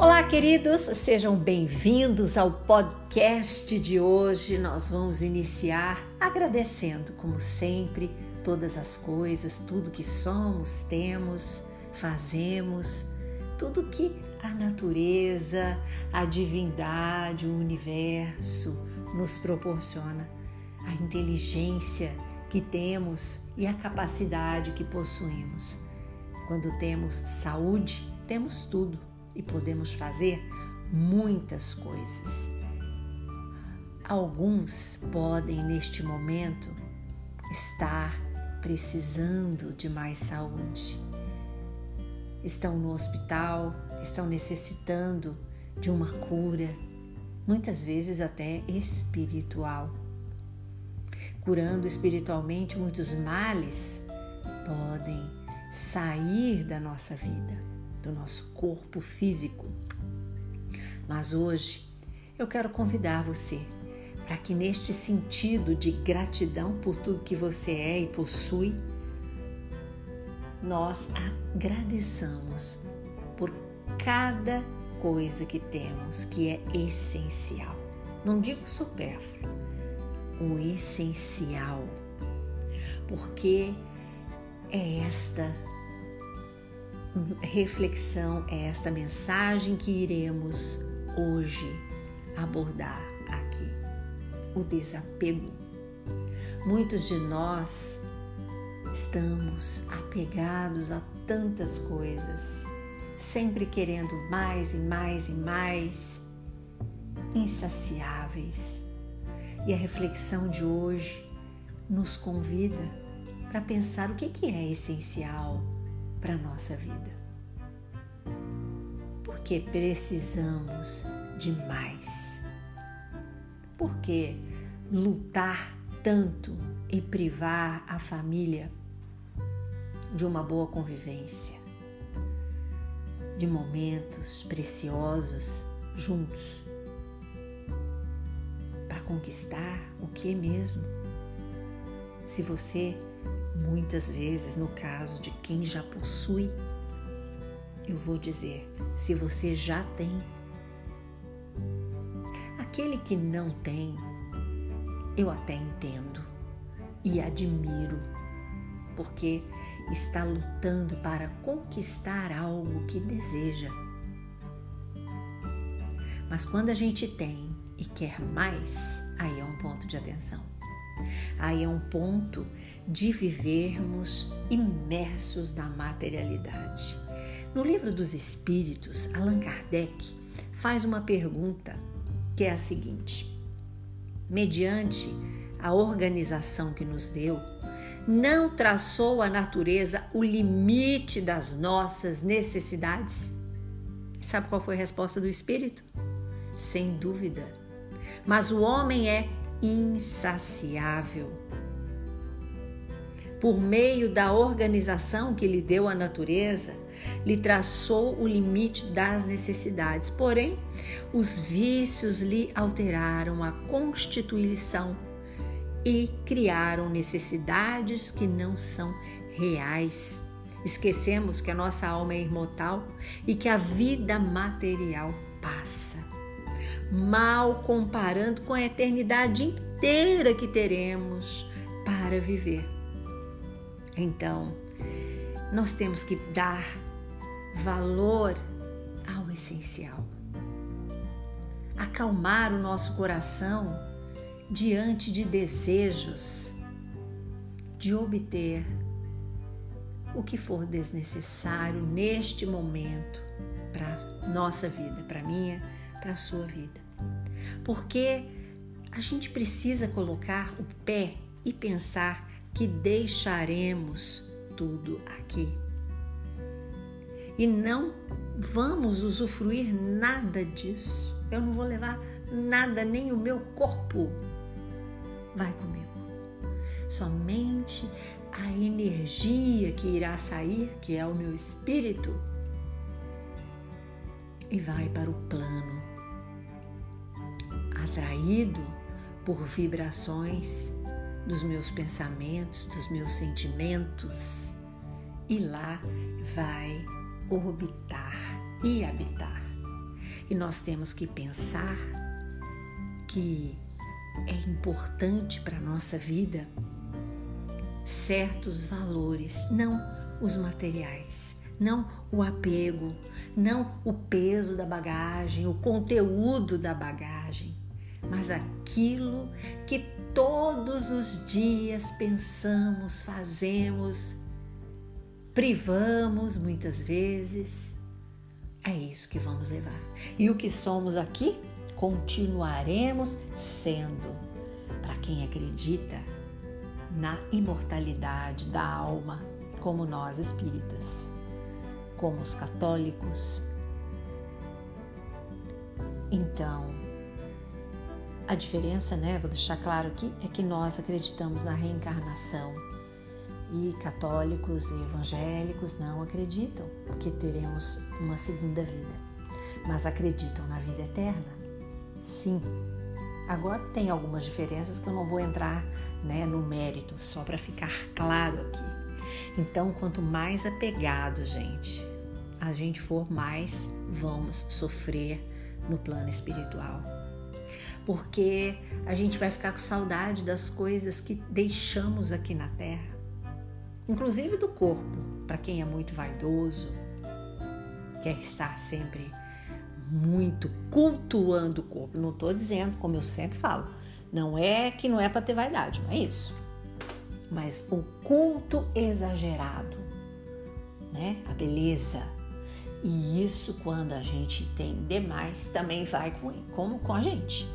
Olá, queridos, sejam bem-vindos ao podcast de hoje. Nós vamos iniciar agradecendo, como sempre, todas as coisas, tudo que somos, temos, fazemos, tudo que a natureza, a divindade, o universo nos proporciona, a inteligência que temos e a capacidade que possuímos. Quando temos saúde, temos tudo e podemos fazer muitas coisas. Alguns podem neste momento estar precisando de mais saúde. Estão no hospital, estão necessitando de uma cura, muitas vezes até espiritual. Curando espiritualmente muitos males podem sair da nossa vida do nosso corpo físico. Mas hoje eu quero convidar você para que, neste sentido de gratidão por tudo que você é e possui, nós agradeçamos por cada coisa que temos que é essencial. Não digo supérfluo, o essencial. Porque é esta reflexão, é esta mensagem que iremos hoje abordar aqui: o desapego. Muitos de nós estamos apegados a tantas coisas, sempre querendo mais e mais e mais, insaciáveis. E a reflexão de hoje nos convida para pensar o que é essencial para a nossa vida. Porque precisamos de mais. Porque lutar tanto e privar a família de uma boa convivência, de momentos preciosos juntos, para conquistar o que mesmo? Se você Muitas vezes, no caso de quem já possui, eu vou dizer: se você já tem, aquele que não tem, eu até entendo e admiro, porque está lutando para conquistar algo que deseja. Mas quando a gente tem e quer mais, aí é um ponto de atenção. Aí é um ponto de vivermos imersos na materialidade. No livro dos Espíritos, Allan Kardec faz uma pergunta que é a seguinte: mediante a organização que nos deu, não traçou a natureza o limite das nossas necessidades? Sabe qual foi a resposta do Espírito? Sem dúvida. Mas o homem é insaciável por meio da organização que lhe deu a natureza, lhe traçou o limite das necessidades. Porém, os vícios lhe alteraram a constituição e criaram necessidades que não são reais. Esquecemos que a nossa alma é imortal e que a vida material passa. Mal comparando com a eternidade inteira que teremos para viver. Então, nós temos que dar valor ao essencial. Acalmar o nosso coração diante de desejos de obter o que for desnecessário neste momento para nossa vida, para minha, para sua vida. Porque a gente precisa colocar o pé e pensar que deixaremos tudo aqui. E não vamos usufruir nada disso. Eu não vou levar nada, nem o meu corpo vai comigo. Somente a energia que irá sair, que é o meu espírito, e vai para o plano, atraído por vibrações dos meus pensamentos, dos meus sentimentos, e lá vai orbitar e habitar. E nós temos que pensar que é importante para a nossa vida certos valores, não os materiais, não o apego, não o peso da bagagem, o conteúdo da bagagem, mas aquilo que todos os dias pensamos, fazemos, privamos muitas vezes. É isso que vamos levar. E o que somos aqui, continuaremos sendo. Para quem acredita na imortalidade da alma, como nós espíritas, como os católicos. Então, a diferença, né, vou deixar claro aqui, é que nós acreditamos na reencarnação e católicos e evangélicos não acreditam que teremos uma segunda vida, mas acreditam na vida eterna. Sim. Agora tem algumas diferenças que eu não vou entrar né, no mérito, só para ficar claro aqui. Então, quanto mais apegado, gente, a gente for, mais vamos sofrer no plano espiritual. Porque a gente vai ficar com saudade das coisas que deixamos aqui na terra, inclusive do corpo, para quem é muito vaidoso, quer estar sempre muito cultuando o corpo. Não estou dizendo, como eu sempre falo, não é que não é para ter vaidade, não é isso mas o culto exagerado, né? A beleza. E isso, quando a gente tem demais, também vai com, como com a gente.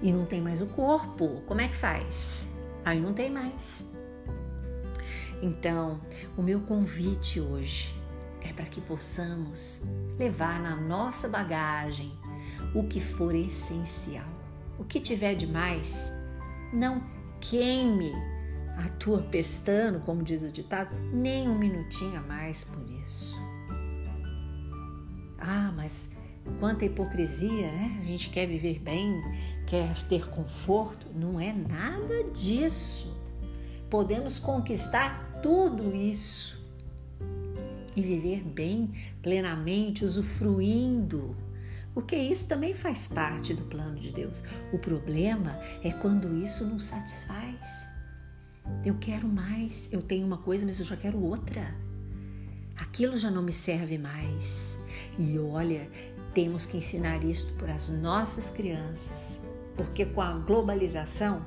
E não tem mais o corpo. Como é que faz? Aí não tem mais. Então, o meu convite hoje é para que possamos levar na nossa bagagem o que for essencial. O que tiver demais, não queime a tua pestana, como diz o ditado, nem um minutinho a mais por isso. Ah, mas quanta hipocrisia, né? A gente quer viver bem, quer ter conforto. Não é nada disso. Podemos conquistar tudo isso e viver bem, plenamente, usufruindo. Porque isso também faz parte do plano de Deus. O problema é quando isso não satisfaz. Eu quero mais, eu tenho uma coisa, mas eu já quero outra. Aquilo já não me serve mais. E olha, temos que ensinar isso para as nossas crianças, porque com a globalização,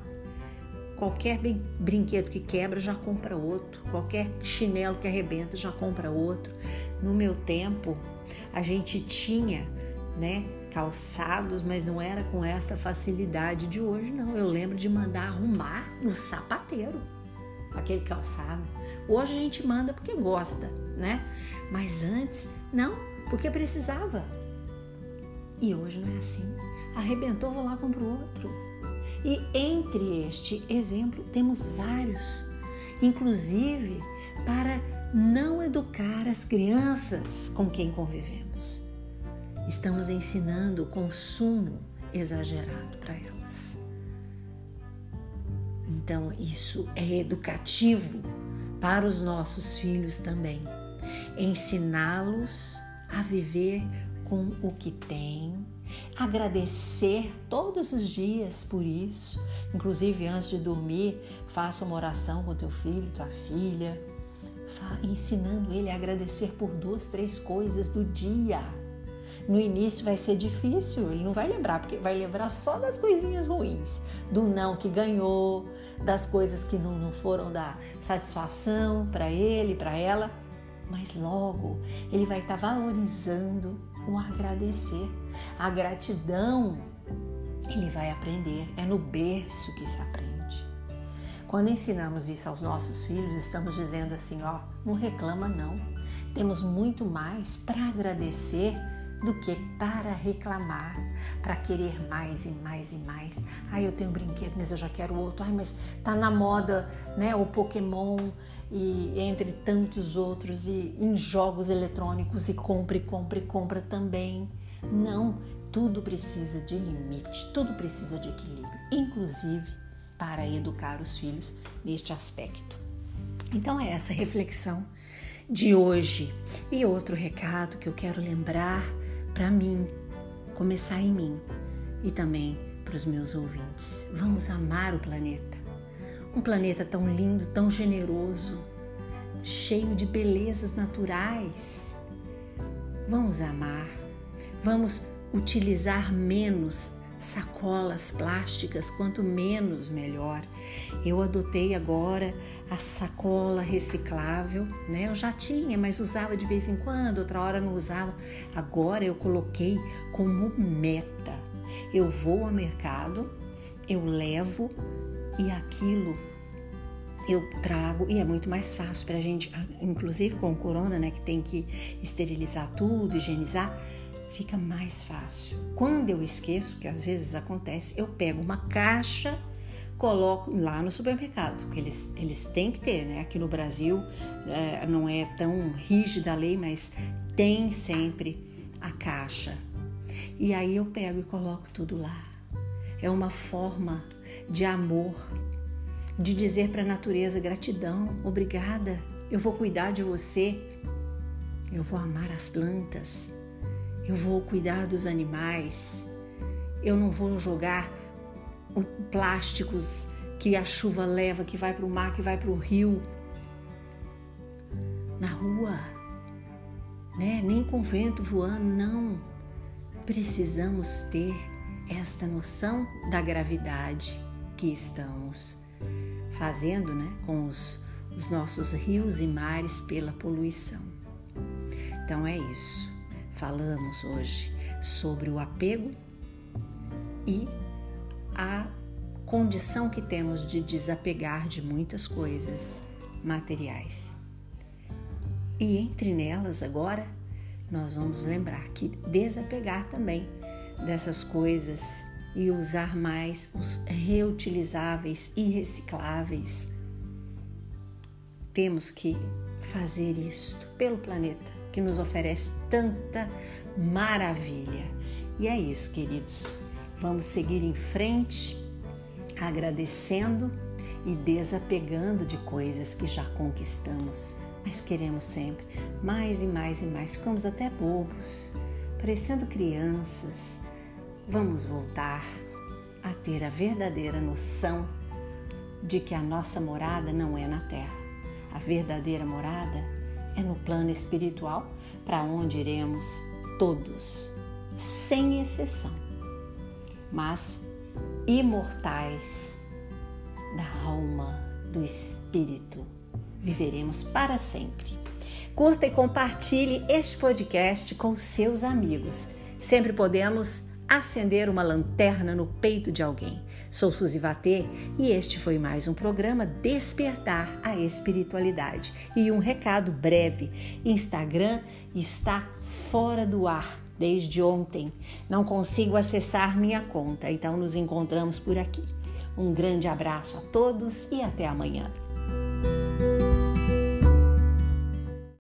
qualquer brinquedo que quebra já compra outro, qualquer chinelo que arrebenta já compra outro. No meu tempo, a gente tinha, né, calçados, mas não era com essa facilidade de hoje, não. Eu lembro de mandar arrumar no sapateiro aquele calçado. Hoje a gente manda porque gosta, né? Mas antes, não, porque precisava. E hoje não é assim. Arrebentou, vou lá compro outro. E entre este exemplo temos vários, inclusive para não educar as crianças com quem convivemos. Estamos ensinando o consumo exagerado para elas. Então, isso é educativo para os nossos filhos também. Ensiná-los a viver com o que têm, agradecer todos os dias por isso. Inclusive, antes de dormir, faça uma oração com teu filho, tua filha, ensinando ele a agradecer por duas, três coisas do dia. No início vai ser difícil, ele não vai lembrar, porque vai lembrar só das coisinhas ruins, do não que ganhou, das coisas que não, não foram dar satisfação para ele, para ela, mas logo ele vai estar tá valorizando o agradecer. A gratidão ele vai aprender, é no berço que se aprende. Quando ensinamos isso aos nossos filhos, estamos dizendo assim, ó, não reclama não. Temos muito mais para agradecer do que para reclamar, para querer mais e mais e mais. Ai, eu tenho um brinquedo, mas eu já quero outro. Ai, mas tá na moda, né, o Pokémon e entre tantos outros e em jogos eletrônicos e compra, e compra, e compra também. Não, tudo precisa de limite, tudo precisa de equilíbrio, inclusive para educar os filhos neste aspecto. Então é essa reflexão de hoje. E outro recado que eu quero lembrar para mim começar em mim e também para os meus ouvintes. Vamos amar o planeta. Um planeta tão lindo, tão generoso, cheio de belezas naturais. Vamos amar. Vamos utilizar menos sacolas plásticas, quanto menos melhor. Eu adotei agora a sacola reciclável, né? Eu já tinha, mas usava de vez em quando, outra hora não usava. Agora eu coloquei como meta. Eu vou ao mercado, eu levo e aquilo eu trago e é muito mais fácil para a gente, inclusive com o corona, né, que tem que esterilizar tudo, higienizar fica mais fácil. Quando eu esqueço, que às vezes acontece, eu pego uma caixa, coloco lá no supermercado, que eles, eles têm que ter, né? Aqui no Brasil é, não é tão rígida a lei, mas tem sempre a caixa. E aí eu pego e coloco tudo lá. É uma forma de amor, de dizer para a natureza gratidão, obrigada, eu vou cuidar de você, eu vou amar as plantas, eu vou cuidar dos animais, eu não vou jogar plásticos que a chuva leva, que vai para o mar, que vai para o rio, na rua, né? Nem com vento voando, não. Precisamos ter esta noção da gravidade que estamos fazendo, né? Com os, os nossos rios e mares pela poluição. Então é isso falamos hoje sobre o apego e a condição que temos de desapegar de muitas coisas materiais. E entre nelas agora, nós vamos lembrar que desapegar também dessas coisas e usar mais os reutilizáveis e recicláveis. Temos que fazer isto pelo planeta que nos oferece tanta maravilha. E é isso, queridos. Vamos seguir em frente, agradecendo e desapegando de coisas que já conquistamos, mas queremos sempre mais e mais e mais. Ficamos até bobos, parecendo crianças. Vamos voltar a ter a verdadeira noção de que a nossa morada não é na terra. A verdadeira morada é no plano espiritual para onde iremos todos, sem exceção, mas imortais da alma, do espírito. Viveremos para sempre. Curta e compartilhe este podcast com seus amigos. Sempre podemos acender uma lanterna no peito de alguém. Sou Suzy Vatê e este foi mais um programa Despertar a Espiritualidade. E um recado breve: Instagram está fora do ar desde ontem. Não consigo acessar minha conta, então nos encontramos por aqui. Um grande abraço a todos e até amanhã.